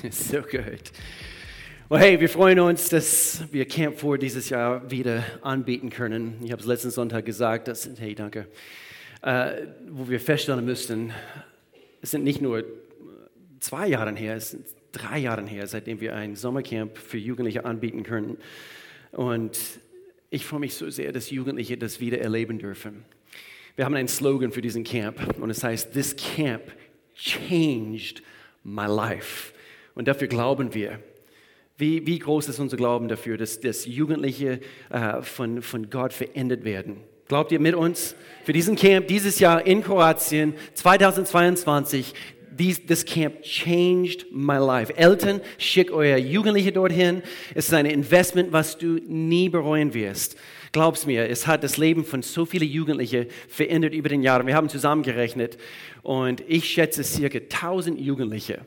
So gut. Well, hey, wir freuen uns, dass wir Camp 4 dieses Jahr wieder anbieten können. Ich habe es letzten Sonntag gesagt, dass, hey, danke, äh, wo wir feststellen müssten, es sind nicht nur zwei Jahre her, es sind drei Jahre her, seitdem wir ein Sommercamp für Jugendliche anbieten können. Und ich freue mich so sehr, dass Jugendliche das wieder erleben dürfen. Wir haben einen Slogan für diesen Camp und es heißt, This Camp changed my life. Und dafür glauben wir. Wie, wie groß ist unser Glauben dafür, dass, dass Jugendliche äh, von, von Gott verändert werden? Glaubt ihr mit uns? Für diesen Camp dieses Jahr in Kroatien 2022, dies, das Camp changed my life. Eltern, schickt euer Jugendliche dorthin. Es ist ein Investment, was du nie bereuen wirst. Glaub's mir, es hat das Leben von so vielen Jugendlichen verändert über den Jahren. Wir haben zusammengerechnet und ich schätze circa 1000 Jugendliche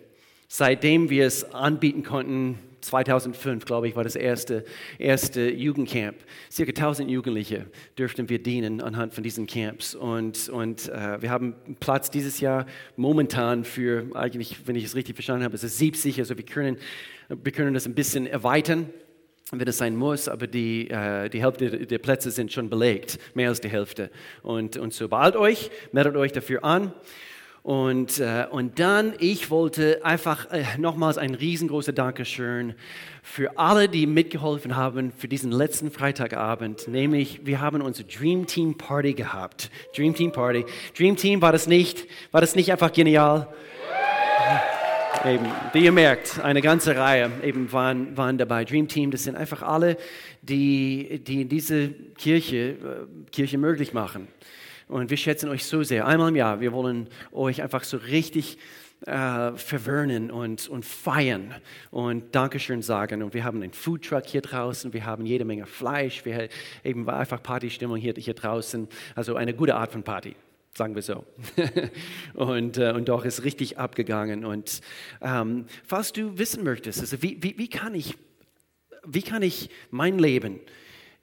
seitdem wir es anbieten konnten, 2005, glaube ich, war das erste, erste Jugendcamp. Circa 1000 Jugendliche dürften wir dienen anhand von diesen Camps. Und, und äh, wir haben Platz dieses Jahr momentan für, eigentlich, wenn ich es richtig verstanden habe, es ist 70. Also wir können, wir können das ein bisschen erweitern wenn es sein muss, aber die, äh, die Hälfte der Plätze sind schon belegt, mehr als die Hälfte. Und, und so beeilt euch, meldet euch dafür an. Und, äh, und dann, ich wollte einfach äh, nochmals ein riesengroßes Dankeschön für alle, die mitgeholfen haben für diesen letzten Freitagabend. Nämlich, wir haben unsere Dream Team Party gehabt. Dream Team Party. Dream Team, war das nicht, war das nicht einfach genial? Eben, wie ihr merkt, eine ganze Reihe eben waren, waren dabei. Dream Team, das sind einfach alle, die, die diese Kirche, äh, Kirche möglich machen. Und wir schätzen euch so sehr. Einmal im Jahr, wir wollen euch einfach so richtig äh, verwöhnen und, und feiern und Dankeschön sagen. Und wir haben einen Foodtruck hier draußen, wir haben jede Menge Fleisch, wir eben war einfach Partystimmung hier, hier draußen. Also eine gute Art von Party sagen wir so. und, äh, und doch ist richtig abgegangen. Und ähm, falls du wissen möchtest, also wie, wie, wie, kann ich, wie kann ich mein Leben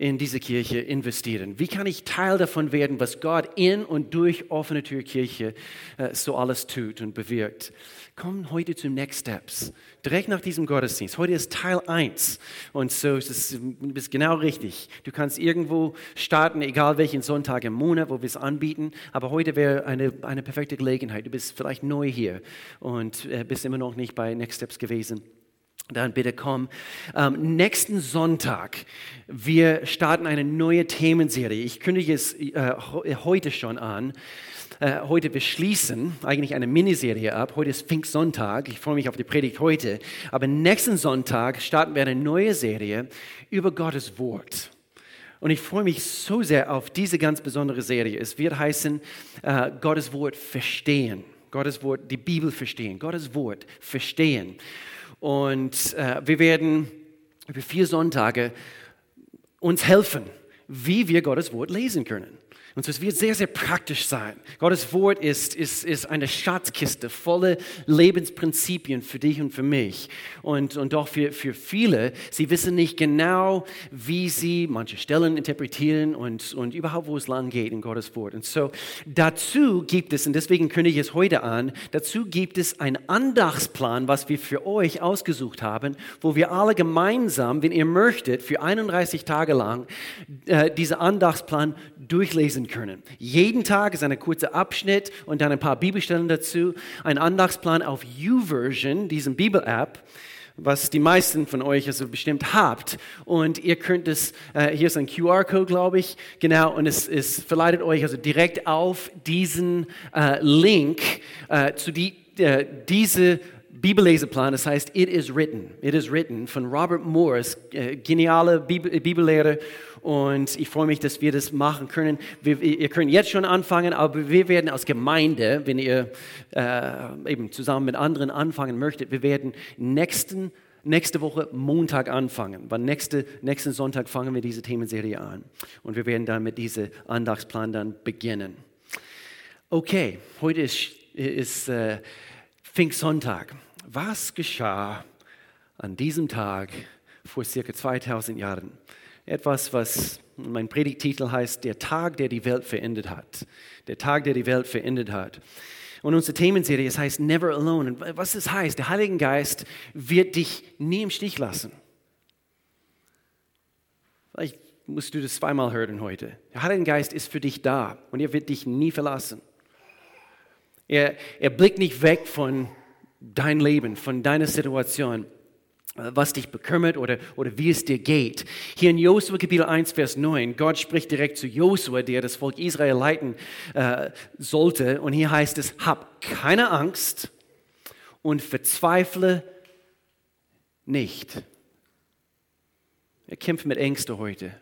in diese Kirche investieren? Wie kann ich Teil davon werden, was Gott in und durch offene Tür Kirche äh, so alles tut und bewirkt? Komm heute zu Next Steps, direkt nach diesem Gottesdienst. Heute ist Teil 1 und so ist es ist genau richtig. Du kannst irgendwo starten, egal welchen Sonntag im Monat, wo wir es anbieten, aber heute wäre eine, eine perfekte Gelegenheit. Du bist vielleicht neu hier und äh, bist immer noch nicht bei Next Steps gewesen dann bitte komm. Ähm, nächsten Sonntag, wir starten eine neue Themenserie. Ich kündige es äh, heute schon an. Äh, heute beschließen eigentlich eine Miniserie ab. Heute ist Pfingstsonntag. Ich freue mich auf die Predigt heute. Aber nächsten Sonntag starten wir eine neue Serie über Gottes Wort. Und ich freue mich so sehr auf diese ganz besondere Serie. Es wird heißen, äh, Gottes Wort verstehen. Gottes Wort, die Bibel verstehen. Gottes Wort verstehen. Und äh, wir werden über vier Sonntage uns helfen, wie wir Gottes Wort lesen können. Und so, es wird sehr, sehr praktisch sein. Gottes Wort ist, ist, ist eine Schatzkiste voller Lebensprinzipien für dich und für mich. Und, und doch für, für viele, sie wissen nicht genau, wie sie manche Stellen interpretieren und, und überhaupt, wo es lang geht in Gottes Wort. Und so dazu gibt es, und deswegen kündige ich es heute an, dazu gibt es einen Andachtsplan, was wir für euch ausgesucht haben, wo wir alle gemeinsam, wenn ihr möchtet, für 31 Tage lang äh, diesen Andachtsplan durchlesen lesen können. Jeden Tag ist ein kurzer Abschnitt und dann ein paar Bibelstellen dazu. Ein Andachtsplan auf YouVersion, diesem Bibel-App was die meisten von euch also bestimmt habt. Und ihr könnt es, äh, hier ist ein QR-Code, glaube ich, genau, und es, es verleitet euch also direkt auf diesen äh, Link äh, zu die, äh, diese Bibelleseplan, das heißt It is Written. It is Written von Robert Morris, äh, geniale Bibel Bibellehrer und ich freue mich, dass wir das machen können. Wir, ihr könnt jetzt schon anfangen, aber wir werden als Gemeinde, wenn ihr äh, eben zusammen mit anderen anfangen möchtet, wir werden nächsten, nächste Woche Montag anfangen. Weil nächste, nächsten Sonntag fangen wir diese Themenserie an. Und wir werden dann mit diesem Andachtsplan dann beginnen. Okay, heute ist, ist äh, Pfingstsonntag. Was geschah an diesem Tag vor circa 2000 Jahren? Etwas, was mein Predigtitel heißt, der Tag, der die Welt verändert hat. Der Tag, der die Welt verändert hat. Und unsere Themenserie, es heißt Never Alone. Und was das heißt, der Heilige Geist wird dich nie im Stich lassen. Vielleicht musst du das zweimal hören heute. Der Heilige Geist ist für dich da und er wird dich nie verlassen. Er, er blickt nicht weg von dein Leben, von deiner Situation, was dich bekümmert oder, oder wie es dir geht. Hier in Josua Kapitel 1, Vers 9, Gott spricht direkt zu Josua, der das Volk Israel leiten äh, sollte. Und hier heißt es, hab keine Angst und verzweifle nicht. Er kämpft mit Ängsten heute.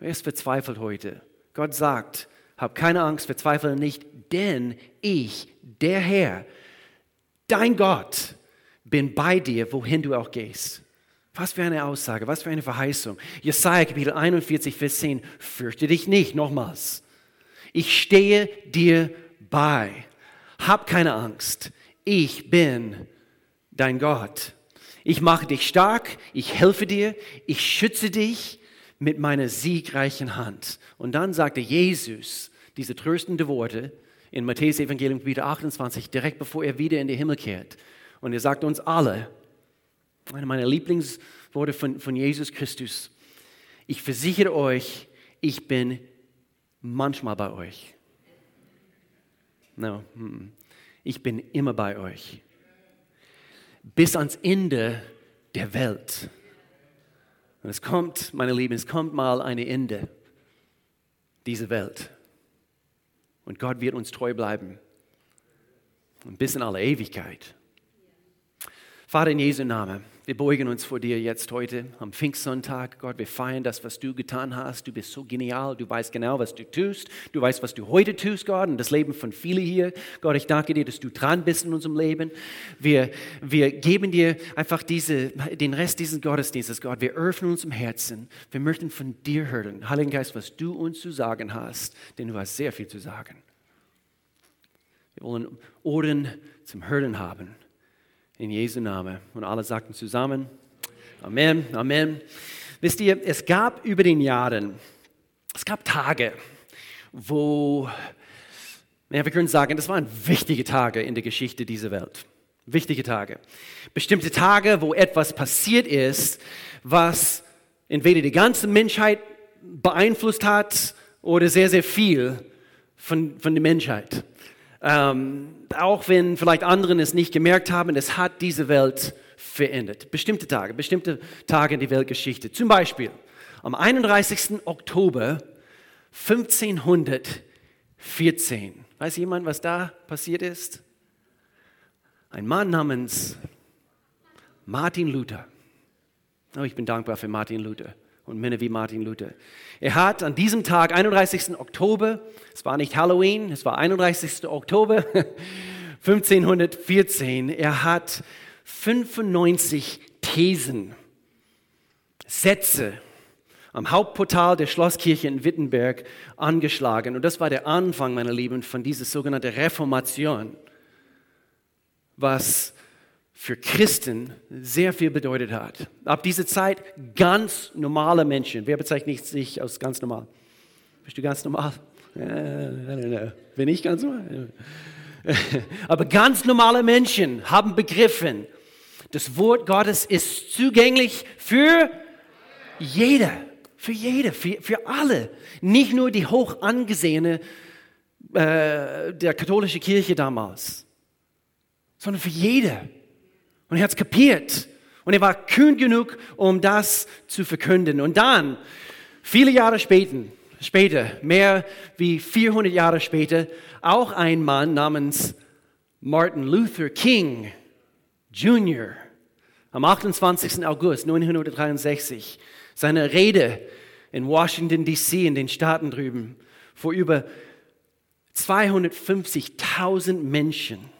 Er ist verzweifelt heute. Gott sagt, hab keine Angst, verzweifle nicht, denn ich, der Herr, dein Gott, bin bei dir, wohin du auch gehst. Was für eine Aussage, was für eine Verheißung. Jesaja Kapitel 41, Vers 10, fürchte dich nicht, nochmals. Ich stehe dir bei. Hab keine Angst. Ich bin dein Gott. Ich mache dich stark, ich helfe dir, ich schütze dich mit meiner siegreichen Hand. Und dann sagte Jesus diese tröstende Worte in Matthäus Evangelium Kapitel 28, direkt bevor er wieder in den Himmel kehrt. Und er sagt uns alle, eine meiner Lieblingsworte von, von Jesus Christus, ich versichere euch, ich bin manchmal bei euch. No, ich bin immer bei euch. Bis ans Ende der Welt. Und es kommt, meine Lieben, es kommt mal ein Ende dieser Welt. Und Gott wird uns treu bleiben. bis in alle Ewigkeit. Vater, in Jesu Namen, wir beugen uns vor dir jetzt heute am Pfingstsonntag. Gott, wir feiern das, was du getan hast. Du bist so genial. Du weißt genau, was du tust. Du weißt, was du heute tust, Gott, und das Leben von vielen hier. Gott, ich danke dir, dass du dran bist in unserem Leben. Wir, wir geben dir einfach diese, den Rest dieses Gottesdienstes, Gott. Wir öffnen uns im Herzen. Wir möchten von dir hören, Heiligen Geist, was du uns zu sagen hast, denn du hast sehr viel zu sagen. Wir wollen Ohren zum Hören haben in Jesu Namen. Und alle sagten zusammen, Amen, Amen. Wisst ihr, es gab über den Jahren, es gab Tage, wo, ja, wir können sagen, das waren wichtige Tage in der Geschichte dieser Welt. Wichtige Tage. Bestimmte Tage, wo etwas passiert ist, was entweder die ganze Menschheit beeinflusst hat oder sehr, sehr viel von, von der Menschheit. Ähm, auch wenn vielleicht anderen es nicht gemerkt haben, es hat diese Welt verändert. Bestimmte Tage, bestimmte Tage in der Weltgeschichte. Zum Beispiel am 31. Oktober 1514. Weiß jemand, was da passiert ist? Ein Mann namens Martin Luther. Oh, ich bin dankbar für Martin Luther und Männer wie Martin Luther. Er hat an diesem Tag, 31. Oktober, es war nicht Halloween, es war 31. Oktober 1514, er hat 95 Thesen, Sätze am Hauptportal der Schlosskirche in Wittenberg angeschlagen. Und das war der Anfang, meine Lieben, von dieser sogenannten Reformation, was für Christen sehr viel bedeutet hat. Ab dieser Zeit ganz normale Menschen. Wer bezeichnet sich als ganz normal? Bist du ganz normal? Bin ich ganz normal? Aber ganz normale Menschen haben begriffen, das Wort Gottes ist zugänglich für jeder, für jede, für, für alle. Nicht nur die hoch angesehene äh, der katholischen Kirche damals, sondern für jede. Und er hat es kapiert. Und er war kühn genug, um das zu verkünden. Und dann, viele Jahre später, später, mehr wie 400 Jahre später, auch ein Mann namens Martin Luther King Jr. am 28. August 1963 seine Rede in Washington, D.C., in den Staaten drüben, vor über 250.000 Menschen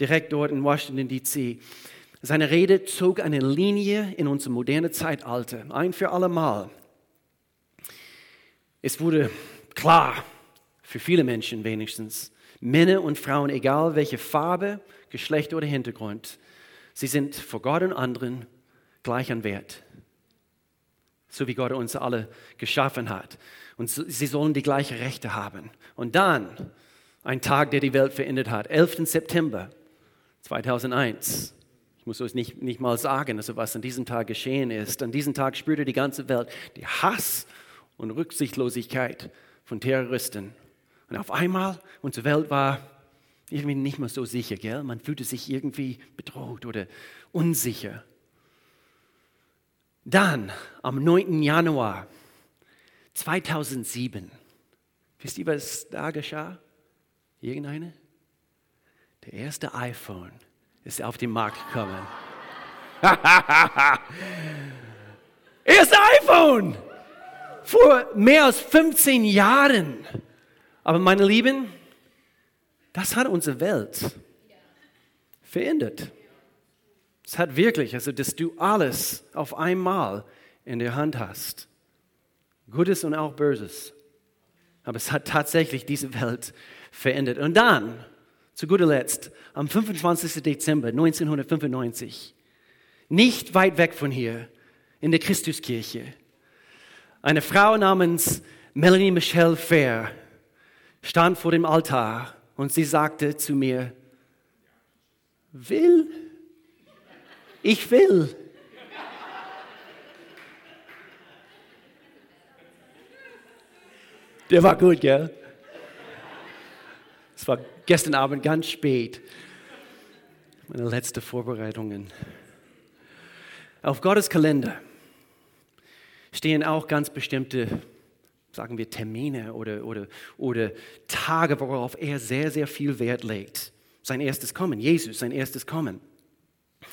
direkt dort in Washington, D.C. Seine Rede zog eine Linie in unser modernes Zeitalter, ein für alle Mal. Es wurde klar, für viele Menschen wenigstens, Männer und Frauen, egal welche Farbe, Geschlecht oder Hintergrund, sie sind vor Gott und anderen gleich an Wert. So wie Gott uns alle geschaffen hat. Und sie sollen die gleichen Rechte haben. Und dann Ein Tag, der die Welt verändert hat. 11. September 2001. Ich muss es nicht, nicht mal sagen, also was an diesem Tag geschehen ist. An diesem Tag spürte die ganze Welt die Hass und Rücksichtslosigkeit von Terroristen. Und auf einmal, unsere Welt war irgendwie nicht mehr so sicher, gell? Man fühlte sich irgendwie bedroht oder unsicher. Dann, am 9. Januar 2007, wisst ihr, was da geschah? Irgendeine? Der erste iPhone ist auf den Markt gekommen. erste iPhone! Vor mehr als 15 Jahren. Aber meine Lieben, das hat unsere Welt verändert. Es hat wirklich, also dass du alles auf einmal in der Hand hast. Gutes und auch Böses. Aber es hat tatsächlich diese Welt verändert. Und dann, zu guter Letzt, am 25. Dezember 1995, nicht weit weg von hier, in der Christuskirche, eine Frau namens Melanie Michelle Fair stand vor dem Altar und sie sagte zu mir, will, ich will. Der war gut, gell? Es war gestern Abend ganz spät. Meine letzten Vorbereitungen. Auf Gottes Kalender stehen auch ganz bestimmte, sagen wir, Termine oder, oder, oder Tage, worauf er sehr, sehr viel Wert legt. Sein erstes Kommen, Jesus, sein erstes Kommen.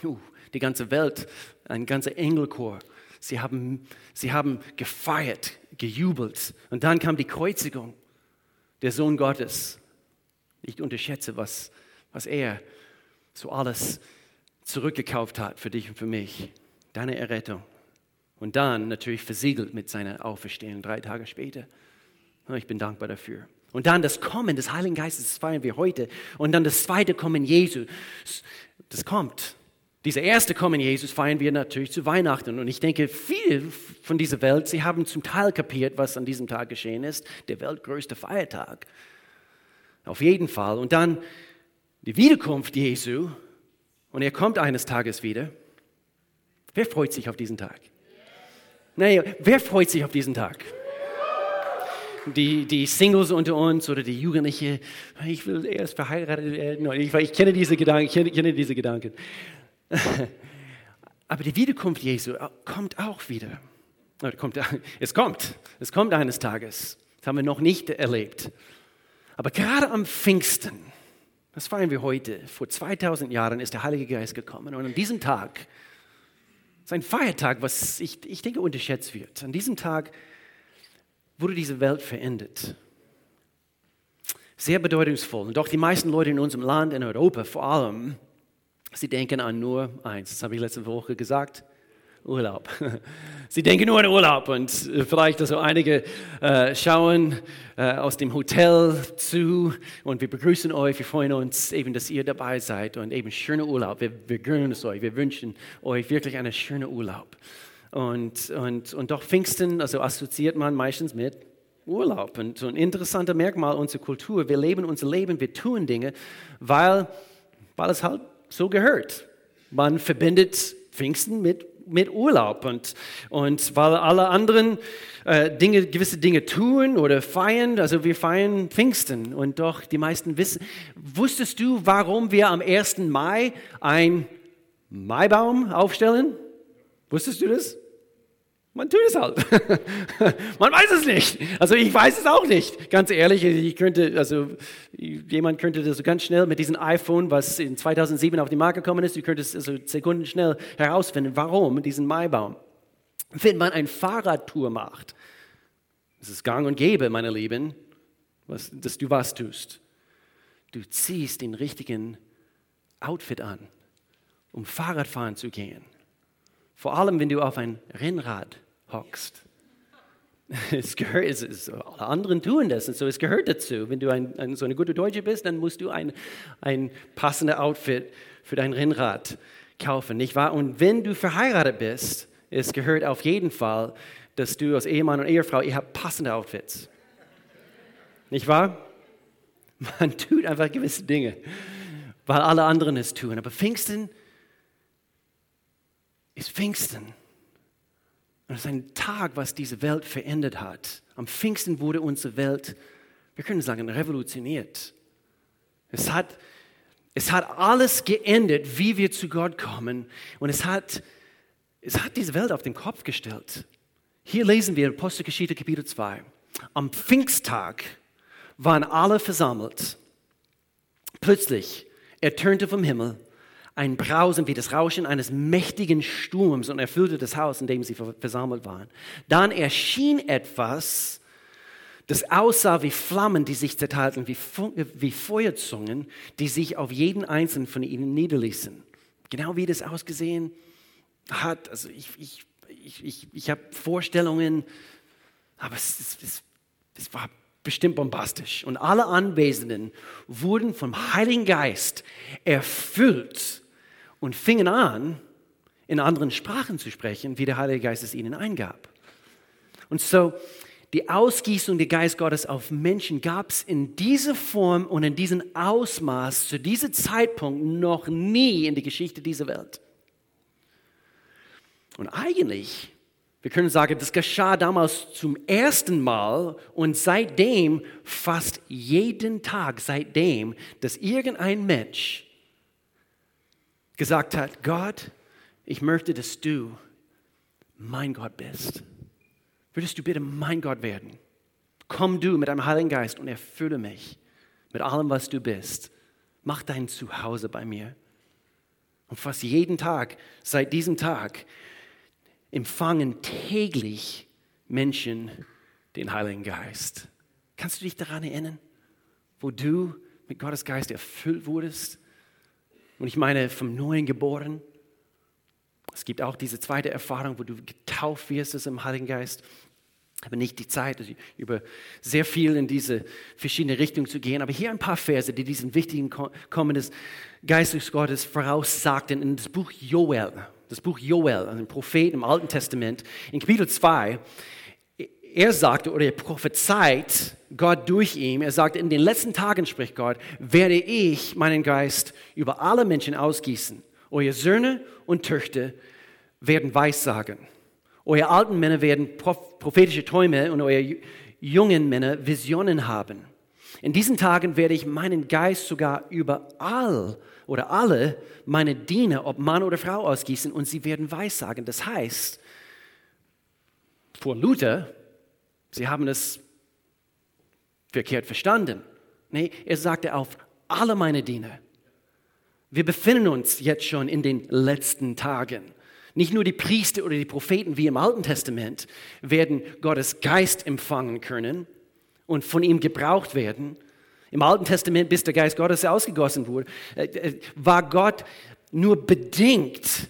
Uh, die ganze Welt, ein ganzer Engelchor. Sie haben, sie haben gefeiert, gejubelt. Und dann kam die Kreuzigung, der Sohn Gottes. Ich unterschätze, was, was er so alles zurückgekauft hat für dich und für mich. Deine Errettung. Und dann natürlich versiegelt mit seiner Auferstehung drei Tage später. Ich bin dankbar dafür. Und dann das Kommen des Heiligen Geistes, das feiern wir heute. Und dann das zweite Kommen Jesu, das kommt. Dieser erste Kommen Jesus feiern wir natürlich zu Weihnachten. Und ich denke, viele von dieser Welt, sie haben zum Teil kapiert, was an diesem Tag geschehen ist. Der weltgrößte Feiertag. Auf jeden Fall. Und dann die Wiederkunft Jesu. Und er kommt eines Tages wieder. Wer freut sich auf diesen Tag? Naja, wer freut sich auf diesen Tag? Die, die Singles unter uns oder die Jugendliche, ich will erst verheiratet werden. Ich, ich kenne diese Gedanken, ich kenne, kenne diese Gedanken. Aber die Wiederkunft Jesu kommt auch wieder. Es kommt, es kommt eines Tages. Das haben wir noch nicht erlebt. Aber gerade am Pfingsten, das feiern wir heute, vor 2000 Jahren ist der Heilige Geist gekommen. Und an diesem Tag es ist ein Feiertag, was ich, ich denke unterschätzt wird. An diesem Tag wurde diese Welt verändert. Sehr bedeutungsvoll. Und doch die meisten Leute in unserem Land, in Europa vor allem, sie denken an nur eins. Das habe ich letzte Woche gesagt. Urlaub. Sie denken nur an Urlaub und äh, vielleicht also einige äh, schauen äh, aus dem Hotel zu und wir begrüßen euch. Wir freuen uns eben, dass ihr dabei seid und eben schöner Urlaub. Wir, wir gönnen es euch. Wir wünschen euch wirklich einen schönen Urlaub. Und, und, und doch Pfingsten, also assoziiert man meistens mit Urlaub. Und so ein interessanter Merkmal unserer Kultur. Wir leben unser Leben, wir tun Dinge, weil, weil es halt so gehört. Man verbindet Pfingsten mit mit Urlaub und, und weil alle anderen äh, Dinge, gewisse Dinge tun oder feiern, also wir feiern Pfingsten und doch die meisten wissen, wusstest du, warum wir am 1. Mai ein Maibaum aufstellen? Wusstest du das? Man tut es halt. Man weiß es nicht. Also ich weiß es auch nicht. Ganz ehrlich, ich könnte, also jemand könnte das ganz schnell mit diesem iPhone, was in 2007 auf die Marke gekommen ist, du könntest also Sekunden schnell herausfinden, warum diesen Maibaum. Wenn man eine Fahrradtour macht, das ist gang und gäbe, meine Lieben, was, dass du was tust. Du ziehst den richtigen Outfit an, um Fahrradfahren zu gehen. Vor allem, wenn du auf ein Rennrad hockst. Es gehört, es, es, alle anderen tun das und so, es gehört dazu. Wenn du ein, ein, so eine gute Deutsche bist, dann musst du ein, ein passendes Outfit für dein Rennrad kaufen, nicht wahr? Und wenn du verheiratet bist, es gehört auf jeden Fall, dass du als Ehemann und Ehefrau, ihr habt passende Outfits. Nicht wahr? Man tut einfach gewisse Dinge, weil alle anderen es tun. Aber Pfingsten ist Pfingsten. Und es ist ein Tag, was diese Welt verändert hat. Am Pfingsten wurde unsere Welt, wir können sagen, revolutioniert. Es hat, es hat alles geändert, wie wir zu Gott kommen. Und es hat, es hat diese Welt auf den Kopf gestellt. Hier lesen wir Apostelgeschichte Kapitel 2. Am Pfingsttag waren alle versammelt. Plötzlich ertönte vom Himmel ein Brausen wie das Rauschen eines mächtigen Sturms und erfüllte das Haus, in dem sie versammelt waren. Dann erschien etwas, das aussah wie Flammen, die sich zerteilten, wie, wie Feuerzungen, die sich auf jeden einzelnen von ihnen niederließen. Genau wie das ausgesehen hat. Also ich, ich, ich, ich, ich habe Vorstellungen, aber es, es, es, es war bestimmt bombastisch. Und alle Anwesenden wurden vom Heiligen Geist erfüllt und fingen an, in anderen Sprachen zu sprechen, wie der Heilige Geist es ihnen eingab. Und so, die Ausgießung des Geist Gottes auf Menschen gab es in dieser Form und in diesem Ausmaß zu diesem Zeitpunkt noch nie in der Geschichte dieser Welt. Und eigentlich, wir können sagen, das geschah damals zum ersten Mal und seitdem, fast jeden Tag seitdem, dass irgendein Mensch gesagt hat, Gott, ich möchte, dass du mein Gott bist. Würdest du bitte mein Gott werden? Komm du mit deinem Heiligen Geist und erfülle mich mit allem, was du bist. Mach dein Zuhause bei mir. Und fast jeden Tag, seit diesem Tag, empfangen täglich Menschen den Heiligen Geist. Kannst du dich daran erinnern, wo du mit Gottes Geist erfüllt wurdest? Und ich meine vom Neuen geboren. Es gibt auch diese zweite Erfahrung, wo du getauft wirst dem Heiligen Geist. Habe nicht die Zeit, also über sehr viel in diese verschiedene Richtungen zu gehen, aber hier ein paar Verse, die diesen wichtigen Kommen des Geistes Gottes voraussagten in das Buch Joel. Das Buch Joel, ein Prophet im Alten Testament, in Kapitel 2. Er sagte oder er prophezeit Gott durch ihn. Er sagt, in den letzten Tagen, spricht Gott, werde ich meinen Geist über alle Menschen ausgießen. Eure Söhne und Töchter werden Weissagen. Eure alten Männer werden prophetische Träume und eure jungen Männer Visionen haben. In diesen Tagen werde ich meinen Geist sogar über all oder alle meine Diener, ob Mann oder Frau, ausgießen und sie werden Weissagen. Das heißt, vor Luther, sie haben es verkehrt verstanden. Nee, er sagte auf alle meine Diener. Wir befinden uns jetzt schon in den letzten Tagen. Nicht nur die Priester oder die Propheten wie im Alten Testament werden Gottes Geist empfangen können und von ihm gebraucht werden. Im Alten Testament, bis der Geist Gottes ausgegossen wurde, äh, äh, war Gott nur bedingt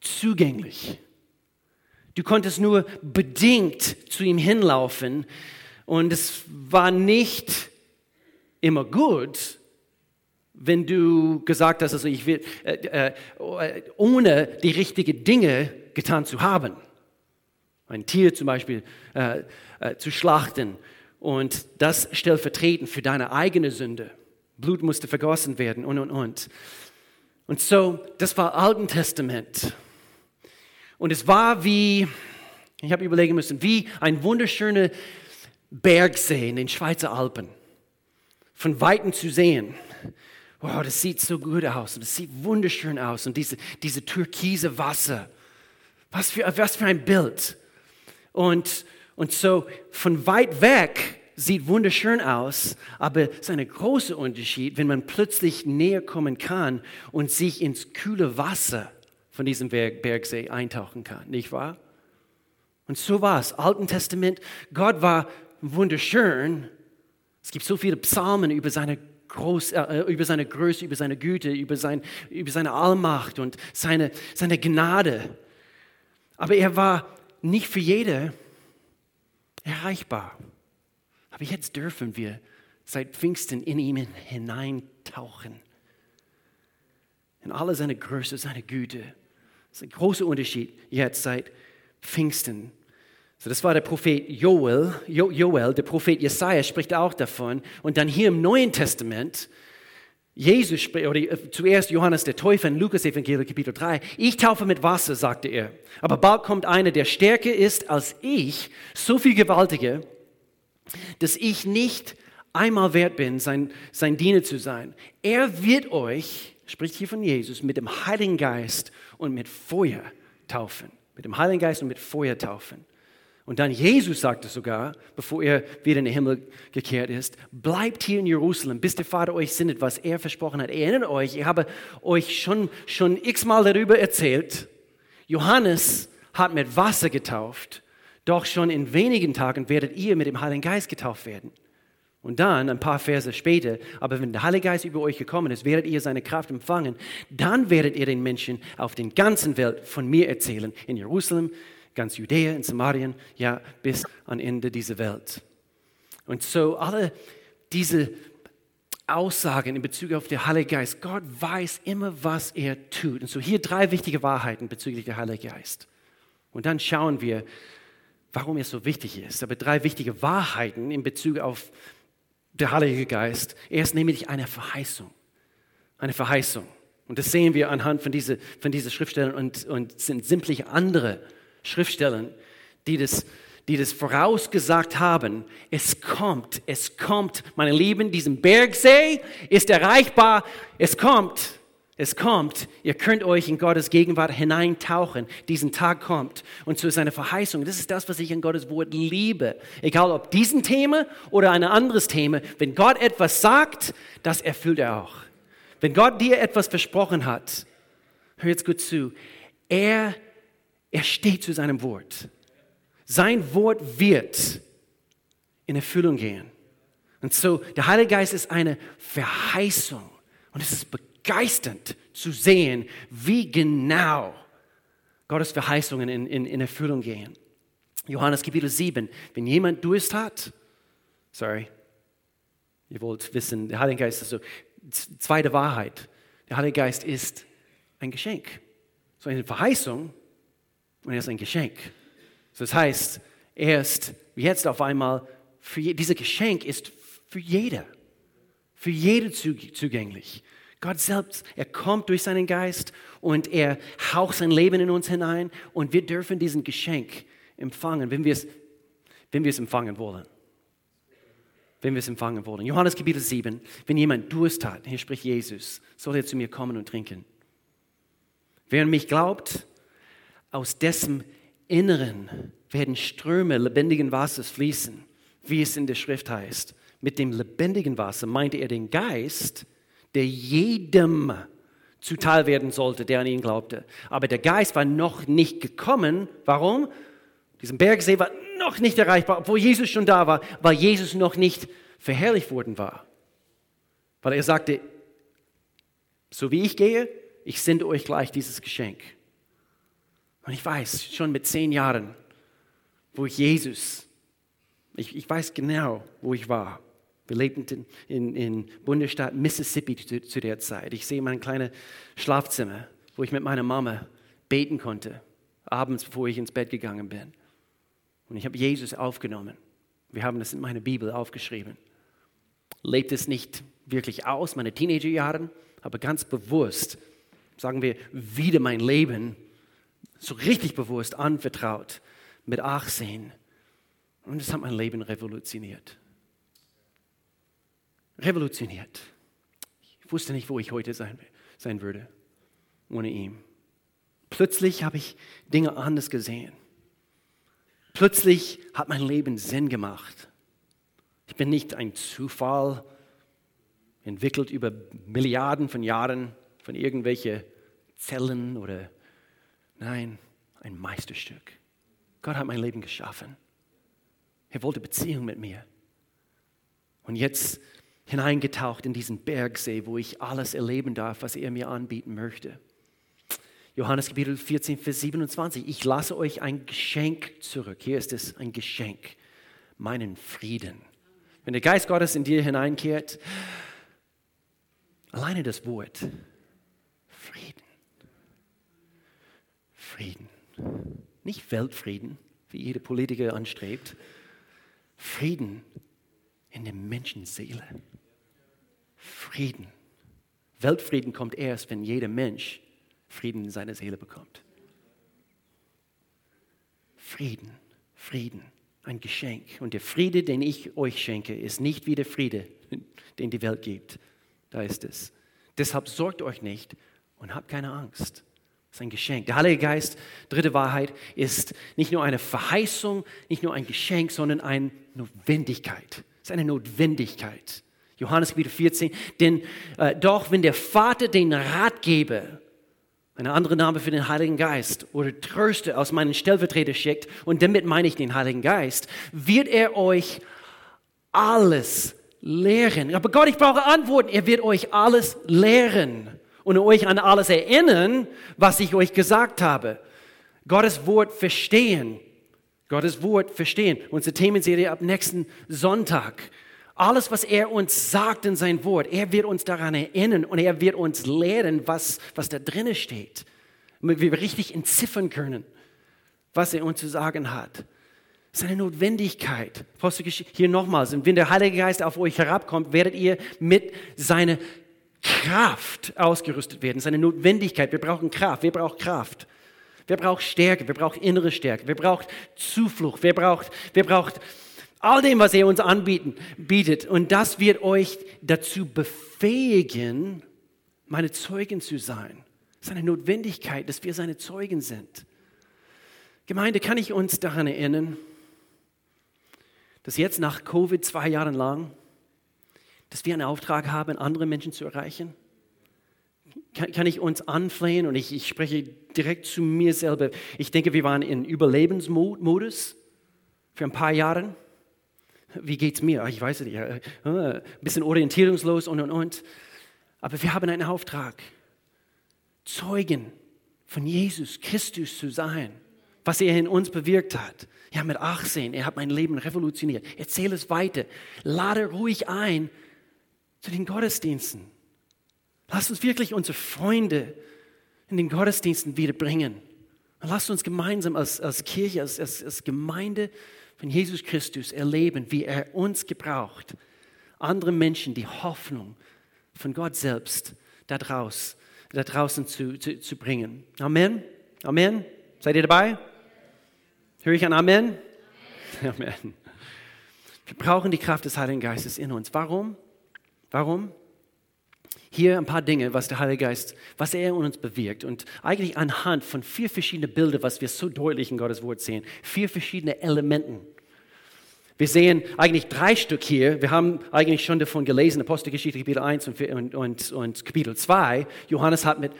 zugänglich. Du konntest nur bedingt zu ihm hinlaufen und es war nicht immer gut, wenn du gesagt hast, also ich will, äh, äh, ohne die richtigen Dinge getan zu haben. Ein Tier zum Beispiel äh, äh, zu schlachten und das stellvertretend für deine eigene Sünde. Blut musste vergossen werden und, und, und. Und so, das war Alten Testament. Und es war wie, ich habe überlegen müssen, wie ein wunderschöner Bergsee in den Schweizer Alpen von Weitem zu sehen. Wow, das sieht so gut aus das sieht wunderschön aus und diese, diese türkise Wasser. Was für, was für ein Bild. Und, und so von weit weg sieht wunderschön aus, aber es ist ein großer Unterschied, wenn man plötzlich näher kommen kann und sich ins kühle Wasser von diesem Bergsee eintauchen kann, nicht wahr? Und so war es. Alten Testament, Gott war wunderschön. Es gibt so viele Psalmen über seine, Groß, äh, über seine Größe, über seine Güte, über, sein, über seine Allmacht und seine, seine Gnade. Aber er war nicht für jede erreichbar. Aber jetzt dürfen wir seit Pfingsten in ihn hineintauchen. In alle seine Größe, seine Güte. Das ist ein großer Unterschied jetzt seit Pfingsten So, das war der Prophet Joel, jo, Joel, der Prophet Jesaja spricht auch davon. Und dann hier im Neuen Testament, Jesus spricht, oder äh, zuerst Johannes der Täufer in Lukas Evangelium Kapitel 3. Ich taufe mit Wasser, sagte er. Aber bald kommt einer, der stärker ist als ich, so viel gewaltiger, dass ich nicht einmal wert bin, sein, sein Diener zu sein. Er wird euch, spricht hier von Jesus, mit dem Heiligen Geist und mit Feuer taufen. Mit dem Heiligen Geist und mit Feuer taufen. Und dann Jesus sagte sogar, bevor er wieder in den Himmel gekehrt ist, bleibt hier in Jerusalem, bis der Vater euch sendet, was er versprochen hat. Erinnert euch, ich habe euch schon, schon x-mal darüber erzählt. Johannes hat mit Wasser getauft, doch schon in wenigen Tagen werdet ihr mit dem Heiligen Geist getauft werden. Und dann, ein paar Verse später, aber wenn der Heilige Geist über euch gekommen ist, werdet ihr seine Kraft empfangen. Dann werdet ihr den Menschen auf der ganzen Welt von mir erzählen. In Jerusalem, ganz Judäa, in Samarien, ja, bis an Ende dieser Welt. Und so alle diese Aussagen in Bezug auf den Heiligen Geist, Gott weiß immer, was er tut. Und so hier drei wichtige Wahrheiten bezüglich der Heilige Geist. Und dann schauen wir, warum es so wichtig ist. Aber drei wichtige Wahrheiten in Bezug auf der Heilige Geist. Er ist nämlich eine Verheißung. Eine Verheißung. Und das sehen wir anhand von diesen von diese Schriftstellen und, und sind simplich andere Schriftstellen, die das, die das vorausgesagt haben. Es kommt, es kommt, meine Lieben, diesem Bergsee ist erreichbar. Es kommt. Es kommt, ihr könnt euch in Gottes Gegenwart hineintauchen. Diesen Tag kommt. Und ist eine Verheißung. Das ist das, was ich an Gottes Wort liebe. Egal ob diesen Thema oder ein anderes Thema. Wenn Gott etwas sagt, das erfüllt er auch. Wenn Gott dir etwas versprochen hat, hör jetzt gut zu, er, er steht zu seinem Wort. Sein Wort wird in Erfüllung gehen. Und so, der Heilige Geist ist eine Verheißung. Und es ist bekannt begeisternd zu sehen, wie genau Gottes Verheißungen in, in, in Erfüllung gehen. Johannes Kapitel 7, wenn jemand Durst hat, sorry, ihr wollt wissen, der Heilige Geist ist so, zweite Wahrheit, der Heilige Geist ist ein Geschenk. So eine Verheißung und er ist ein Geschenk. So das heißt, er ist jetzt auf einmal, für, dieses Geschenk ist für jeder, für jede zugänglich. Gott selbst, er kommt durch seinen Geist und er haucht sein Leben in uns hinein und wir dürfen diesen Geschenk empfangen, wenn wir es, wenn wir es empfangen wollen. Wenn wir es empfangen wollen. Johannes Kapitel 7, wenn jemand Durst hat, hier spricht Jesus, soll er zu mir kommen und trinken. Wer an mich glaubt, aus dessen Inneren werden Ströme lebendigen Wassers fließen, wie es in der Schrift heißt. Mit dem lebendigen Wasser meinte er den Geist, der jedem zuteil werden sollte, der an ihn glaubte. Aber der Geist war noch nicht gekommen. Warum? Dieser Bergsee war noch nicht erreichbar, obwohl Jesus schon da war, weil Jesus noch nicht verherrlicht worden war. Weil er sagte, so wie ich gehe, ich sende euch gleich dieses Geschenk. Und ich weiß, schon mit zehn Jahren, wo ich Jesus, ich, ich weiß genau, wo ich war. Wir lebten in, in Bundesstaat Mississippi zu, zu der Zeit. Ich sehe mein kleines Schlafzimmer, wo ich mit meiner Mama beten konnte, abends, bevor ich ins Bett gegangen bin. Und ich habe Jesus aufgenommen. Wir haben das in meiner Bibel aufgeschrieben. Lebt es nicht wirklich aus, meine Teenagerjahren, aber ganz bewusst, sagen wir, wieder mein Leben so richtig bewusst anvertraut mit 18. Und es hat mein Leben revolutioniert revolutioniert. Ich wusste nicht, wo ich heute sein, sein würde ohne ihn. Plötzlich habe ich Dinge anders gesehen. Plötzlich hat mein Leben Sinn gemacht. Ich bin nicht ein Zufall, entwickelt über Milliarden von Jahren von irgendwelchen Zellen oder nein, ein Meisterstück. Gott hat mein Leben geschaffen. Er wollte Beziehung mit mir. Und jetzt hineingetaucht in diesen Bergsee, wo ich alles erleben darf, was er mir anbieten möchte. Johannes Kapitel 14, Vers 27. Ich lasse euch ein Geschenk zurück. Hier ist es ein Geschenk, meinen Frieden. Wenn der Geist Gottes in dir hineinkehrt, alleine das Wort, Frieden. Frieden. Nicht Weltfrieden, wie jeder Politiker anstrebt. Frieden in der Menschenseele. Frieden. Weltfrieden kommt erst, wenn jeder Mensch Frieden in seiner Seele bekommt. Frieden, Frieden, ein Geschenk. Und der Friede, den ich euch schenke, ist nicht wie der Friede, den die Welt gibt. Da ist es. Deshalb sorgt euch nicht und habt keine Angst. Das ist ein Geschenk. Der Heilige Geist, dritte Wahrheit, ist nicht nur eine Verheißung, nicht nur ein Geschenk, sondern eine Notwendigkeit. Ist eine Notwendigkeit. Johannes Kapitel 14. Denn äh, doch, wenn der Vater den Ratgeber, ein anderer Name für den Heiligen Geist, oder Tröster aus meinen Stellvertreter schickt, und damit meine ich den Heiligen Geist, wird er euch alles lehren. Aber Gott, ich brauche Antworten. Er wird euch alles lehren und euch an alles erinnern, was ich euch gesagt habe. Gottes Wort verstehen. Gottes Wort verstehen. Unsere Themenserie ab nächsten Sonntag. Alles, was er uns sagt in sein Wort, er wird uns daran erinnern und er wird uns lehren, was, was da drinnen steht. Damit wir richtig entziffern können, was er uns zu sagen hat. Das ist eine Notwendigkeit. Hier nochmals, wenn der Heilige Geist auf euch herabkommt, werdet ihr mit seiner Kraft ausgerüstet werden. Das ist eine Notwendigkeit. Wir brauchen Kraft. Wer braucht Kraft? Wer braucht Stärke? Wer braucht innere Stärke? Wer braucht Zuflucht? Wer braucht, wer braucht all dem, was er uns anbieten, bietet? Und das wird euch dazu befähigen, meine Zeugen zu sein. Es ist eine Notwendigkeit, dass wir seine Zeugen sind. Gemeinde, kann ich uns daran erinnern, dass jetzt nach Covid zwei Jahre lang, dass wir einen Auftrag haben, andere Menschen zu erreichen? Kann, kann ich uns anflehen und ich, ich spreche direkt zu mir selber. Ich denke, wir waren in Überlebensmodus für ein paar Jahre. Wie geht es mir? Ich weiß es nicht. Äh, ein bisschen orientierungslos und und und. Aber wir haben einen Auftrag, Zeugen von Jesus Christus zu sein was er in uns bewirkt hat. Ja, mit 18, er hat mein Leben revolutioniert. Erzähle es weiter. Lade ruhig ein zu den Gottesdiensten. Lass uns wirklich unsere Freunde in den Gottesdiensten wiederbringen. Und lasst uns gemeinsam als, als Kirche, als, als, als Gemeinde von Jesus Christus erleben, wie er uns gebraucht, andere Menschen die Hoffnung von Gott selbst da, draus, da draußen zu, zu, zu bringen. Amen. Amen. Seid ihr dabei? Höre ich ein? Amen? Amen. Wir brauchen die Kraft des Heiligen Geistes in uns. Warum? Warum? Hier ein paar Dinge, was der Heilige Geist, was er in uns bewirkt. Und eigentlich anhand von vier verschiedenen Bildern, was wir so deutlich in Gottes Wort sehen. Vier verschiedene Elementen. Wir sehen eigentlich drei Stück hier. Wir haben eigentlich schon davon gelesen, Apostelgeschichte Kapitel 1 und, und, und, und Kapitel 2. Johannes hat mit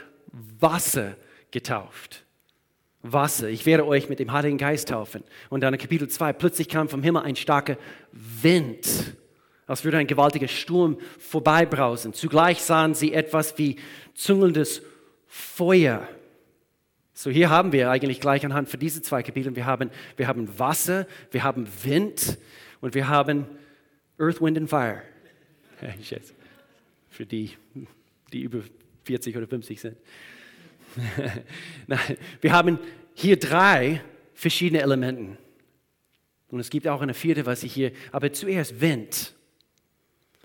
Wasser getauft. Wasser. Ich werde euch mit dem Heiligen Geist taufen. Und dann in Kapitel 2, plötzlich kam vom Himmel ein starker Wind, als würde ein gewaltiger Sturm vorbeibrausen. Zugleich sahen sie etwas wie züngelndes Feuer. So hier haben wir eigentlich gleich anhand für diese zwei Kapitel, wir haben, wir haben Wasser, wir haben Wind und wir haben Earth, Wind and Fire. Für die, die über 40 oder 50 sind. wir haben hier drei verschiedene Elemente. Und es gibt auch eine vierte, was ich hier, aber zuerst Wind.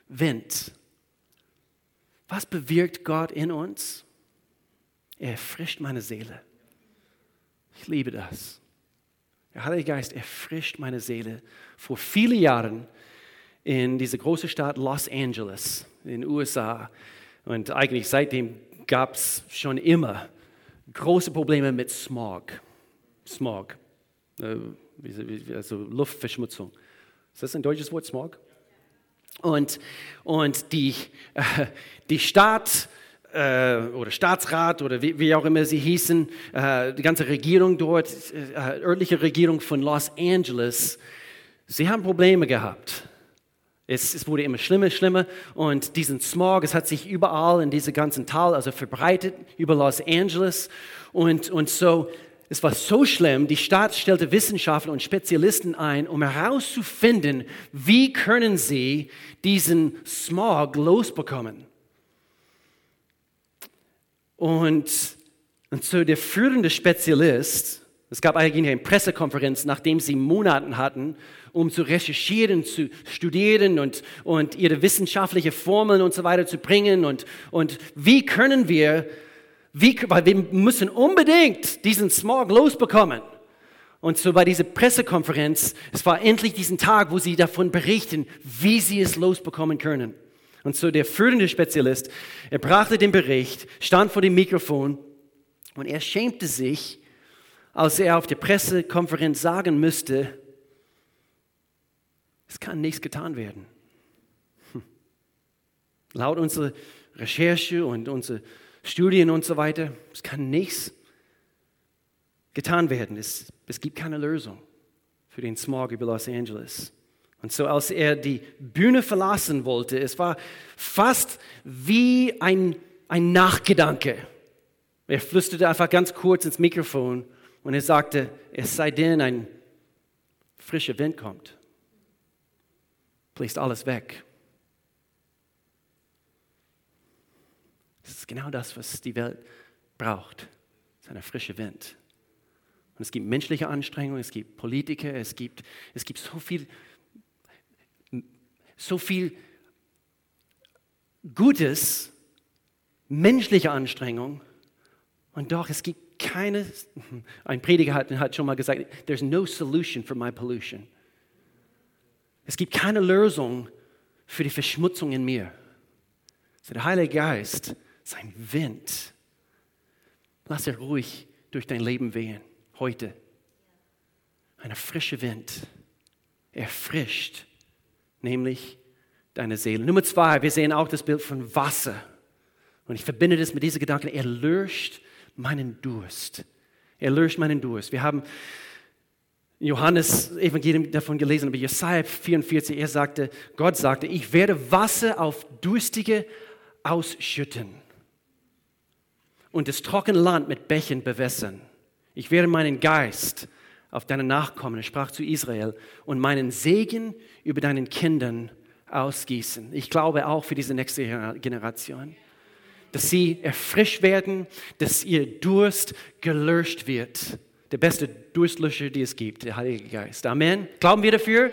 Wind. Was bewirkt Gott in uns? Er erfrischt meine Seele. Ich liebe das. Der Heilige Geist erfrischt meine Seele. Vor vielen Jahren in dieser großen Stadt Los Angeles in den USA. Und eigentlich seitdem gab es schon immer große Probleme mit Smog. Smog, äh, also Luftverschmutzung. Ist das ein deutsches Wort, Smog? Und, und die, äh, die Stadt äh, oder Staatsrat oder wie, wie, auch immer sie hießen, äh, die ganze Regierung dort, äh, örtliche Regierung von Los Angeles, sie haben Probleme gehabt. Es, es, wurde immer schlimmer, schlimmer. Und diesen Smog, es hat sich überall in diesem ganzen Tal, also verbreitet über Los Angeles. Und, und so, es war so schlimm, die Stadt stellte Wissenschaftler und Spezialisten ein, um herauszufinden, wie können sie diesen Smog losbekommen. Und, und so der führende Spezialist Es gab eigentlich eine Pressekonferenz, nachdem sie Monaten hatten, um zu recherchieren, zu studieren und, und ihre wissenschaftliche Formeln und so weiter zu bringen. Und, und wie können wir, wie, weil wir müssen unbedingt diesen Smog losbekommen. Und so bei dieser Pressekonferenz, es war endlich diesen Tag, wo sie davon berichten, wie sie es losbekommen können. Und so der führende Spezialist, er brachte den Bericht, stand vor dem Mikrofon und er schämte sich, als er auf der Pressekonferenz sagen müsste, es kann nichts getan werden. Hm. Laut unserer Recherche und unsere Studien und so weiter, es kann nichts getan werden. Es, es gibt keine Lösung für den Smog über Los Angeles. Und so als er die Bühne verlassen wollte, es war fast wie ein, ein Nachgedanke. Er flüsterte einfach ganz kurz ins Mikrofon und er sagte, es sei denn, ein frischer Wind kommt, bläst alles weg. Das ist genau das, was die Welt braucht. Es ist ein frischer Wind. Und es gibt menschliche Anstrengungen, es gibt Politiker, es gibt, es gibt so viel, so viel Gutes, menschliche Anstrengung. Und doch, es gibt keine, ein Prediger hat, hat schon mal gesagt, there's no solution for my pollution. Es gibt keine Lösung für die Verschmutzung in mir. So der Heilige Geist ist ein Wind. Lass er ruhig durch dein Leben wehen, heute. Ein frischer Wind. Erfrischt, nämlich deine Seele. Nummer zwei, wir sehen auch das Bild von Wasser. Und ich verbinde das mit diesem Gedanken, er löscht meinen Durst. Er löscht meinen Durst. Wir haben Johannes Evangelium davon gelesen, aber Jesaja 44, er sagte, Gott sagte, ich werde Wasser auf Durstige ausschütten und das trockene Land mit Bächen bewässern. Ich werde meinen Geist auf deine Nachkommen, sprach zu Israel, und meinen Segen über deinen Kindern ausgießen. Ich glaube auch für diese nächste Generation dass sie erfrischt werden, dass ihr Durst gelöscht wird. Der beste Durstlöscher, die es gibt, der Heilige Geist. Amen. Glauben wir dafür?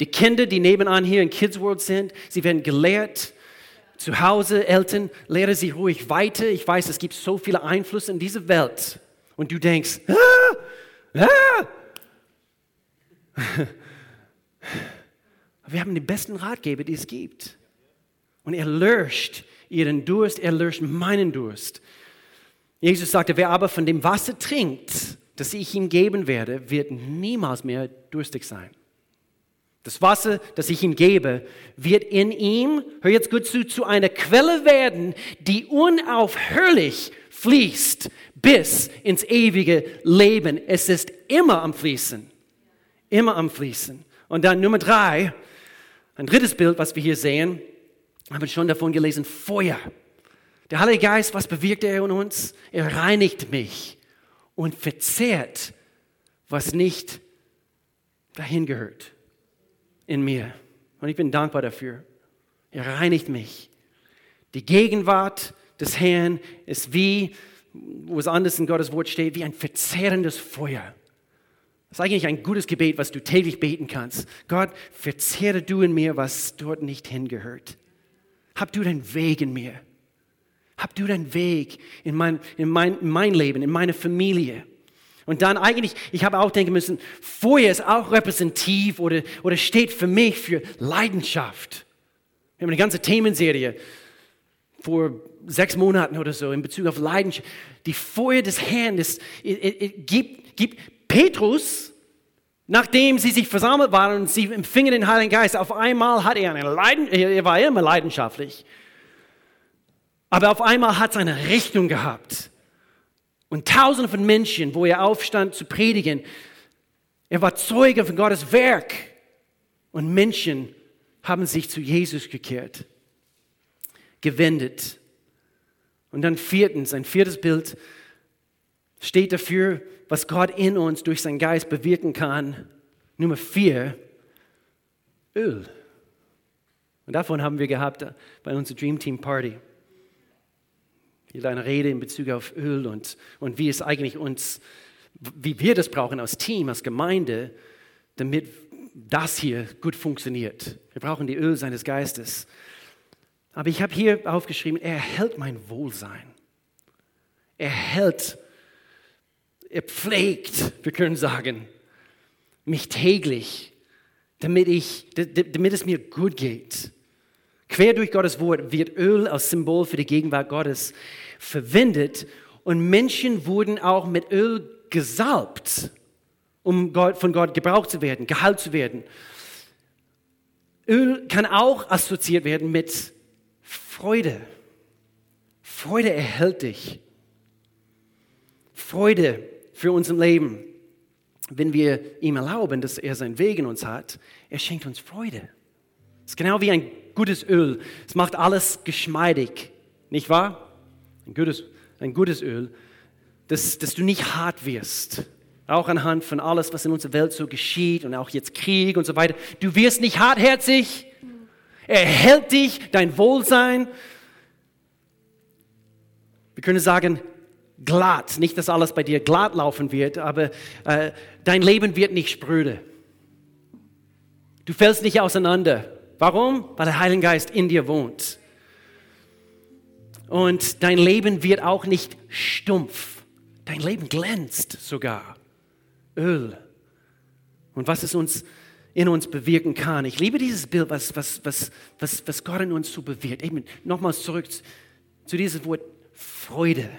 Die Kinder, die nebenan hier in Kids World sind, sie werden gelehrt. Zu Hause, Eltern, lehre sie ruhig weiter. Ich weiß, es gibt so viele Einflüsse in dieser Welt. Und du denkst, ah, ah. wir haben den besten Ratgeber, die es gibt. Und er löscht ihren Durst, er löscht meinen Durst. Jesus sagte, wer aber von dem Wasser trinkt, das ich ihm geben werde, wird niemals mehr durstig sein. Das Wasser, das ich ihm gebe, wird in ihm, hör jetzt gut zu, zu einer Quelle werden, die unaufhörlich fließt bis ins ewige Leben. Es ist immer am Fließen. Immer am Fließen. Und dann Nummer drei, ein drittes Bild, was wir hier sehen, haben schon davon gelesen, Feuer. Der Heilige Geist, was bewirkt er in uns? Er reinigt mich und verzehrt, was nicht dahin gehört in mir. Und ich bin dankbar dafür. Er reinigt mich. Die Gegenwart des Herrn ist wie, wo es anders in Gottes Wort steht, wie ein verzehrendes Feuer. Das ist eigentlich ein gutes Gebet, was du täglich beten kannst. Gott, verzehre du in mir, was dort nicht hingehört. Hab du deinen Weg in mir. Hab du deinen Weg in mein, in mein, in mein Leben, in meine Familie. Und dann eigentlich, ich habe auch denken müssen, Feuer ist auch repräsentativ oder, oder steht für mich für Leidenschaft. Wir haben eine ganze Themenserie vor sechs Monaten oder so in Bezug auf Leidenschaft. Die Feuer des Herrn ist, gibt, gibt Petrus Nachdem sie sich versammelt waren und sie empfingen den Heiligen Geist, auf einmal hat er eine Leiden, er war immer leidenschaftlich. Aber auf einmal hat es eine Richtung gehabt. Und tausende von Menschen, wo er aufstand zu predigen, er war Zeuge von Gottes Werk. Und Menschen haben sich zu Jesus gekehrt, gewendet. Und dann viertens, ein viertes Bild steht dafür, was Gott in uns durch seinen Geist bewirken kann. Nummer vier, Öl. Und davon haben wir gehabt bei unserer Dream Team Party. Hier eine Rede in Bezug auf Öl und, und wie es eigentlich uns wie wir das brauchen als Team, als Gemeinde, damit das hier gut funktioniert. Wir brauchen die Öl seines Geistes. Aber ich habe hier aufgeschrieben, er hält mein Wohlsein. Er hält, er pflegt, wir können sagen, mich täglich, damit, ich, damit es mir gut geht. Quer durch Gottes Wort wird Öl als Symbol für die Gegenwart Gottes verwendet und Menschen wurden auch mit Öl gesalbt, um Gott, von Gott gebraucht zu werden, geheilt zu werden. Öl kann auch assoziiert werden mit Freude. Freude erhält dich. Freude für unser Leben. Wenn wir ihm erlauben, dass er seinen Weg in uns hat, er schenkt uns Freude. Es ist genau wie ein gutes Öl. Es macht alles geschmeidig, nicht wahr? Ein gutes, ein gutes Öl, dass, dass du nicht hart wirst. Auch anhand von alles, was in unserer Welt so geschieht und auch jetzt Krieg und so weiter. Du wirst nicht hartherzig. Er hält dich, dein Wohlsein. Wir können sagen, glatt. Nicht, dass alles bei dir glatt laufen wird, aber äh, dein Leben wird nicht spröde. Du fällst nicht auseinander. Warum? Weil der Heilige Geist in dir wohnt. Und dein Leben wird auch nicht stumpf. Dein Leben glänzt sogar. Öl. Und was es uns in uns bewirken kann. Ich liebe dieses Bild, was, was, was, was, was Gott in uns so bewirkt. Eben nochmals zurück zu diesem Wort Freude.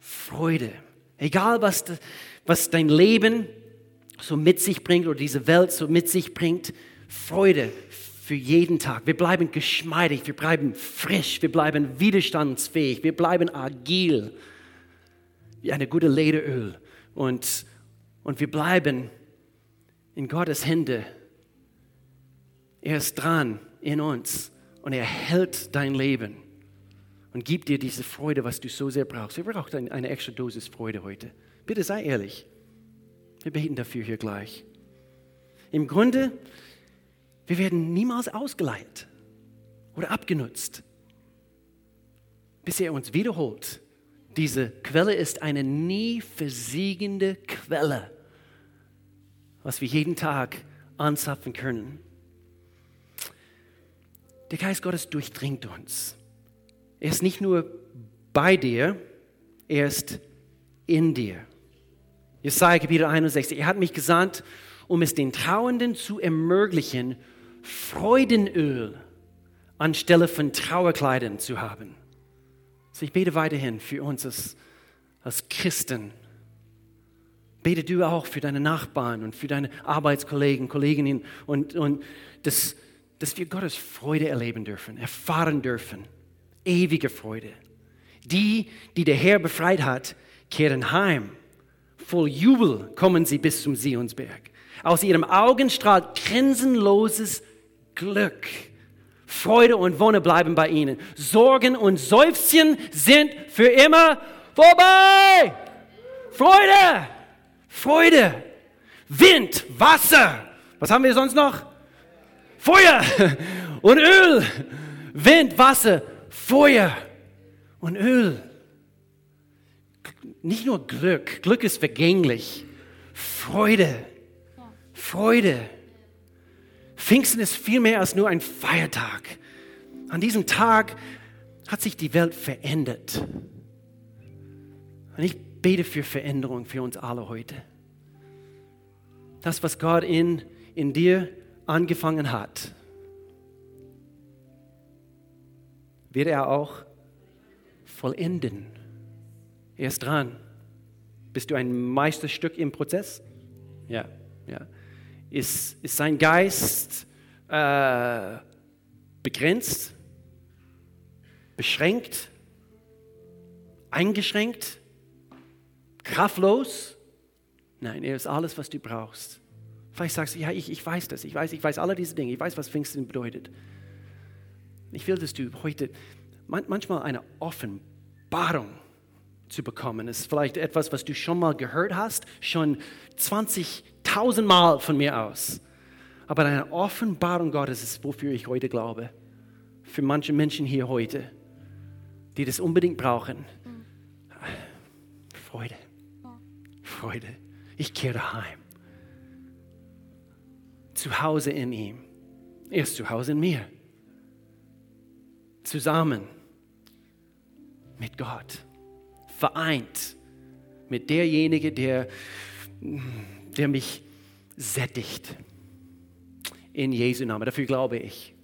Freude. Egal, was, was dein Leben so mit sich bringt oder diese Welt so mit sich bringt, Freude für jeden Tag. Wir bleiben geschmeidig, wir bleiben frisch, wir bleiben widerstandsfähig, wir bleiben agil, wie eine gute Lederöl. Und, und wir bleiben in Gottes Hände. Er ist dran in uns und er hält dein Leben und gibt dir diese Freude, was du so sehr brauchst. Wir brauchen eine extra Dosis Freude heute. Bitte sei ehrlich. Wir beten dafür hier gleich. Im Grunde, wir werden niemals ausgeleitet oder abgenutzt, bis er uns wiederholt. Diese Quelle ist eine nie versiegende Quelle, was wir jeden Tag anzapfen können. Der Geist Gottes durchdringt uns. Er ist nicht nur bei dir, er ist in dir. Jesaja Kapitel 61. Er hat mich gesandt, um es den Trauenden zu ermöglichen, Freudenöl anstelle von Trauerkleidern zu haben. Also ich bete weiterhin für uns als, als Christen. Bete du auch für deine Nachbarn und für deine Arbeitskollegen, Kolleginnen und, und dass, dass wir Gottes Freude erleben dürfen, erfahren dürfen ewige Freude. Die, die der Herr befreit hat, kehren heim. Voll Jubel kommen sie bis zum Sionsberg. Aus ihrem Augen strahlt grenzenloses Glück. Freude und Wonne bleiben bei ihnen. Sorgen und Seufzen sind für immer vorbei. Freude, Freude, Wind, Wasser. Was haben wir sonst noch? Feuer und Öl. Wind, Wasser, Feuer und Öl. Nicht nur Glück, Glück ist vergänglich. Freude, Freude. Pfingsten ist viel mehr als nur ein Feiertag. An diesem Tag hat sich die Welt verändert. Und ich bete für Veränderung für uns alle heute. Das, was Gott in, in dir angefangen hat, wird er auch vollenden. Er ist dran. Bist du ein Meisterstück im Prozess? Ja, ja. Ist, ist sein Geist äh, begrenzt, beschränkt, eingeschränkt, kraftlos? Nein, er ist alles, was du brauchst. Vielleicht sagst du, ja, ich, ich weiß das, ich weiß, ich weiß alle diese Dinge, ich weiß, was Pfingsten bedeutet. Ich will, dass du heute manchmal eine Offenbarung zu bekommen. Das ist vielleicht etwas, was du schon mal gehört hast, schon 20.000 Mal von mir aus. Aber eine Offenbarung Gottes ist, wofür ich heute glaube. Für manche Menschen hier heute, die das unbedingt brauchen. Freude. Freude. Ich kehre heim. Zu Hause in ihm. Er ist zu Hause in mir. Zusammen mit Gott. Vereint mit derjenige, der, der mich sättigt. In Jesu Namen. Dafür glaube ich.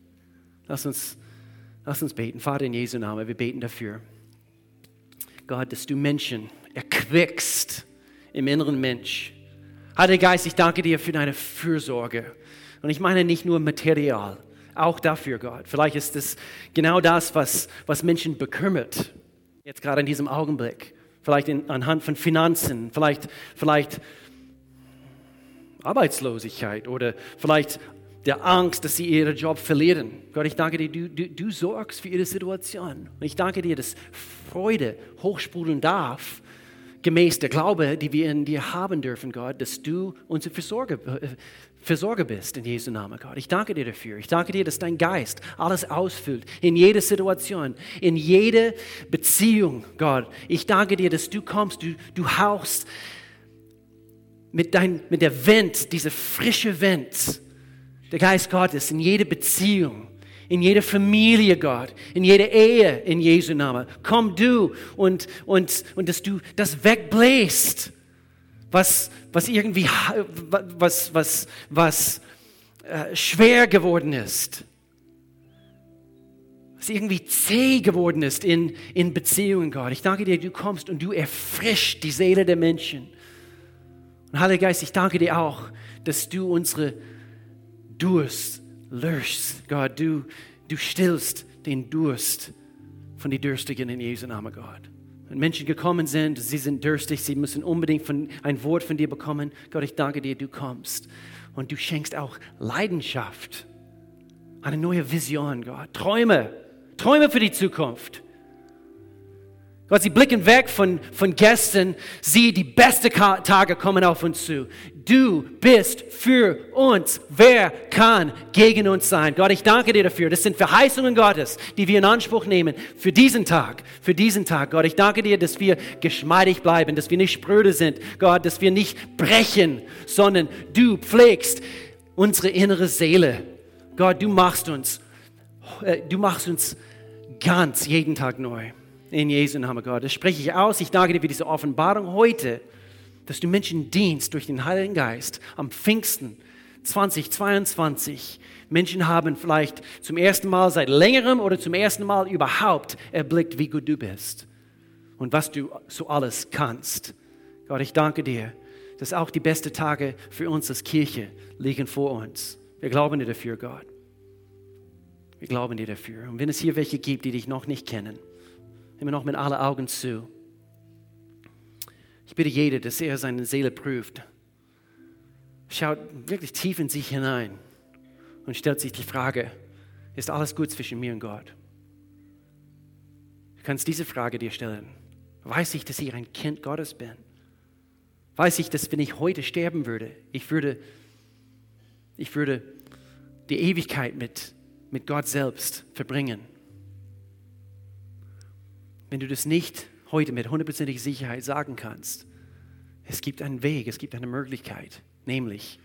Lass uns, lass uns beten. Vater, in Jesu Namen, wir beten dafür. Gott, dass du Menschen erquickst im inneren Mensch. Heiliger Geist, ich danke dir für deine Fürsorge. Und ich meine nicht nur Material, auch dafür, Gott. Vielleicht ist es genau das, was, was Menschen bekümmert, jetzt gerade in diesem Augenblick. Vielleicht in, anhand von Finanzen, vielleicht, vielleicht Arbeitslosigkeit oder vielleicht der Angst, dass sie ihren Job verlieren. Gott, ich danke dir, du, du, du sorgst für ihre Situation. Und ich danke dir, dass Freude hochsprudeln darf, gemäß der Glaube, die wir in dir haben dürfen, Gott, dass du unser Versorger, äh, Versorger bist in Jesu Namen, Gott. Ich danke dir dafür. Ich danke dir, dass dein Geist alles ausfüllt, in jeder Situation, in jeder Beziehung, Gott. Ich danke dir, dass du kommst, du, du hauchst mit, dein, mit der Wind, diese frische Wind, der Geist Gottes in jede Beziehung, in jede Familie, Gott, in jede Ehe, in Jesu Namen. Komm du und, und, und dass du das wegbläst, was, was irgendwie, was, was, was äh, schwer geworden ist, was irgendwie zäh geworden ist in, in Beziehungen, Gott. Ich danke dir, du kommst und du erfrischt die Seele der Menschen. Und Heiliger Geist, ich danke dir auch, dass du unsere Durst löschst. Gott, du, du stillst den Durst von den Dürstigen in Jesu Namen, Gott. Wenn Menschen gekommen sind, sie sind durstig, sie müssen unbedingt von, ein Wort von dir bekommen. Gott, ich danke dir, du kommst. Und du schenkst auch Leidenschaft, eine neue Vision, Gott. Träume, Träume für die Zukunft. Gott, sie blicken weg von, von gestern. Sie, die besten Tage kommen auf uns zu. Du bist für uns. Wer kann gegen uns sein? Gott, ich danke dir dafür. Das sind Verheißungen Gottes, die wir in Anspruch nehmen für diesen Tag. Für diesen Tag. Gott, ich danke dir, dass wir geschmeidig bleiben, dass wir nicht spröde sind. Gott, dass wir nicht brechen, sondern du pflegst unsere innere Seele. Gott, du machst uns, äh, du machst uns ganz jeden Tag neu. In Jesu Namen, Gott. Das spreche ich aus. Ich danke dir für diese Offenbarung heute, dass du Menschen dienst durch den Heiligen Geist am Pfingsten 2022. Menschen haben vielleicht zum ersten Mal seit längerem oder zum ersten Mal überhaupt erblickt, wie gut du bist und was du so alles kannst. Gott, ich danke dir, dass auch die besten Tage für uns als Kirche liegen vor uns. Wir glauben dir dafür, Gott. Wir glauben dir dafür. Und wenn es hier welche gibt, die dich noch nicht kennen, immer noch mit allen Augen zu. Ich bitte jeder, dass er seine Seele prüft. Schaut wirklich tief in sich hinein und stellt sich die Frage, ist alles gut zwischen mir und Gott? Du kannst diese Frage dir stellen. Weiß ich, dass ich ein Kind Gottes bin? Weiß ich, dass wenn ich heute sterben würde, ich würde, ich würde die Ewigkeit mit, mit Gott selbst verbringen? Wenn du das nicht heute mit hundertprozentiger Sicherheit sagen kannst, es gibt einen Weg, es gibt eine Möglichkeit, nämlich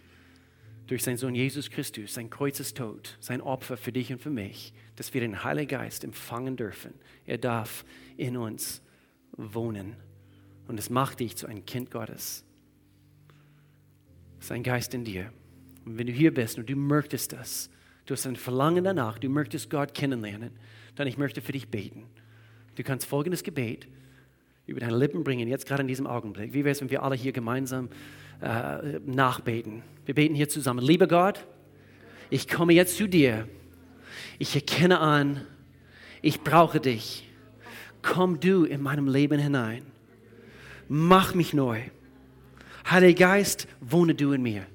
durch seinen Sohn Jesus Christus, sein Kreuzestod, sein Opfer für dich und für mich, dass wir den Heiligen Geist empfangen dürfen. Er darf in uns wohnen und es macht dich zu einem Kind Gottes. Sein Geist in dir. Und wenn du hier bist und du möchtest das, du hast ein Verlangen danach, du möchtest Gott kennenlernen, dann ich möchte für dich beten. Du kannst folgendes Gebet über deine Lippen bringen, jetzt gerade in diesem Augenblick. Wie wäre es, wenn wir alle hier gemeinsam äh, nachbeten? Wir beten hier zusammen. Lieber Gott, ich komme jetzt zu dir. Ich erkenne an, ich brauche dich. Komm du in meinem Leben hinein. Mach mich neu. Heiliger Geist, wohne du in mir.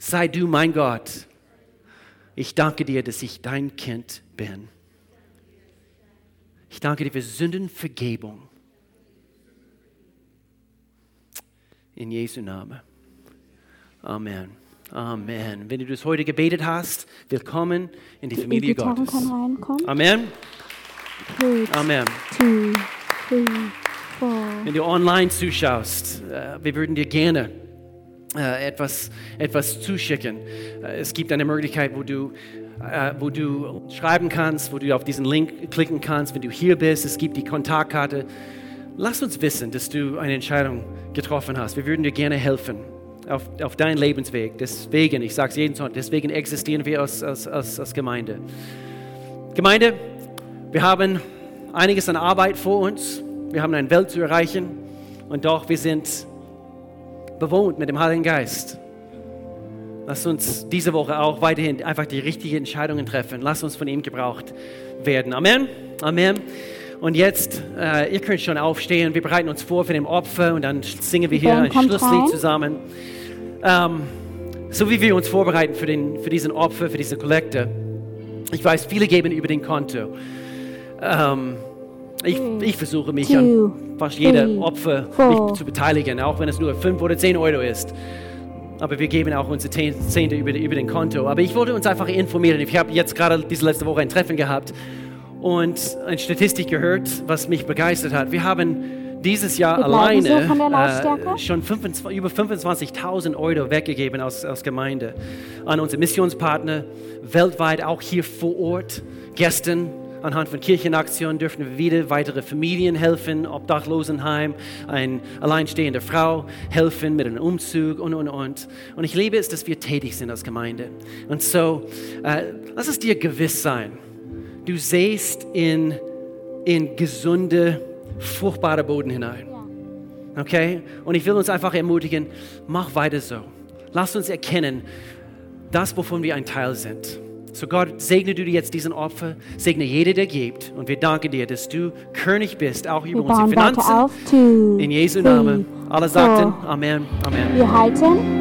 Sei du mein Gott. Ich danke dir, dass ich dein Kind bin. Ich danke dir für Sündenvergebung. In Jesu Namen. Amen. Amen. Wenn du das heute gebetet hast, willkommen in die Familie die Gottes. Amen. Three, Amen. Two, three, wenn du online zuschaust, äh, wir würden dir gerne äh, etwas, etwas zuschicken. Äh, es gibt eine Möglichkeit, wo du, äh, wo du schreiben kannst, wo du auf diesen Link klicken kannst, wenn du hier bist. Es gibt die Kontaktkarte. Lass uns wissen, dass du eine Entscheidung getroffen hast. Wir würden dir gerne helfen auf, auf deinen Lebensweg. Deswegen, ich sage es jeden Tag, deswegen existieren wir als, als, als, als Gemeinde. Gemeinde, wir haben einiges an Arbeit vor uns. Wir haben eine Welt zu erreichen. Und doch, wir sind bewohnt mit dem Heiligen Geist. Lass uns diese Woche auch weiterhin einfach die richtigen Entscheidungen treffen. Lass uns von ihm gebraucht werden. Amen. Amen. Und jetzt, äh, ihr könnt schon aufstehen. Wir bereiten uns vor für den Opfer und dann singen wir hier ein Schlusslied zusammen. Ähm, so wie wir uns vorbereiten für, den, für diesen Opfer, für diese Kollekte. Ich weiß, viele geben über den Konto. Ähm, ich, ich versuche mich two, an fast three, Opfer four. mich zu beteiligen, auch wenn es nur 5 oder 10 Euro ist. Aber wir geben auch unsere Zehn- Zehnte über, über den Konto. Aber ich wollte uns einfach informieren. Ich habe jetzt gerade diese letzte Woche ein Treffen gehabt und eine Statistik gehört, was mich begeistert hat. Wir haben dieses Jahr so alleine Lautstärke? äh, schon 25, über 25.000 Euro weggegeben aus, aus Gemeinde an unsere Missionspartner, weltweit, auch hier vor Ort. Gestern anhand von Kirchenaktionen dürfen wir wieder weitere Familien helfen, Obdachlosenheim, eine alleinstehende Frau helfen mit einem Umzug und, und, und. Und ich liebe es, dass wir tätig sind als Gemeinde. Und so, äh, lass es dir gewiss sein, du sähst in, in gesunde, fruchtbare Boden hinein. Okay? Und ich will uns einfach ermutigen, mach weiter so. Lass uns erkennen, das, wovon wir ein Teil sind. So Gott, segne du dir jetzt diesen Opfer, segne jeder, der gibt. Und wir danken dir, dass du König bist, auch über Wir unsere Finanzen. auf. In Jesu Namen. Alle sagten Amen, Amen. Wir halten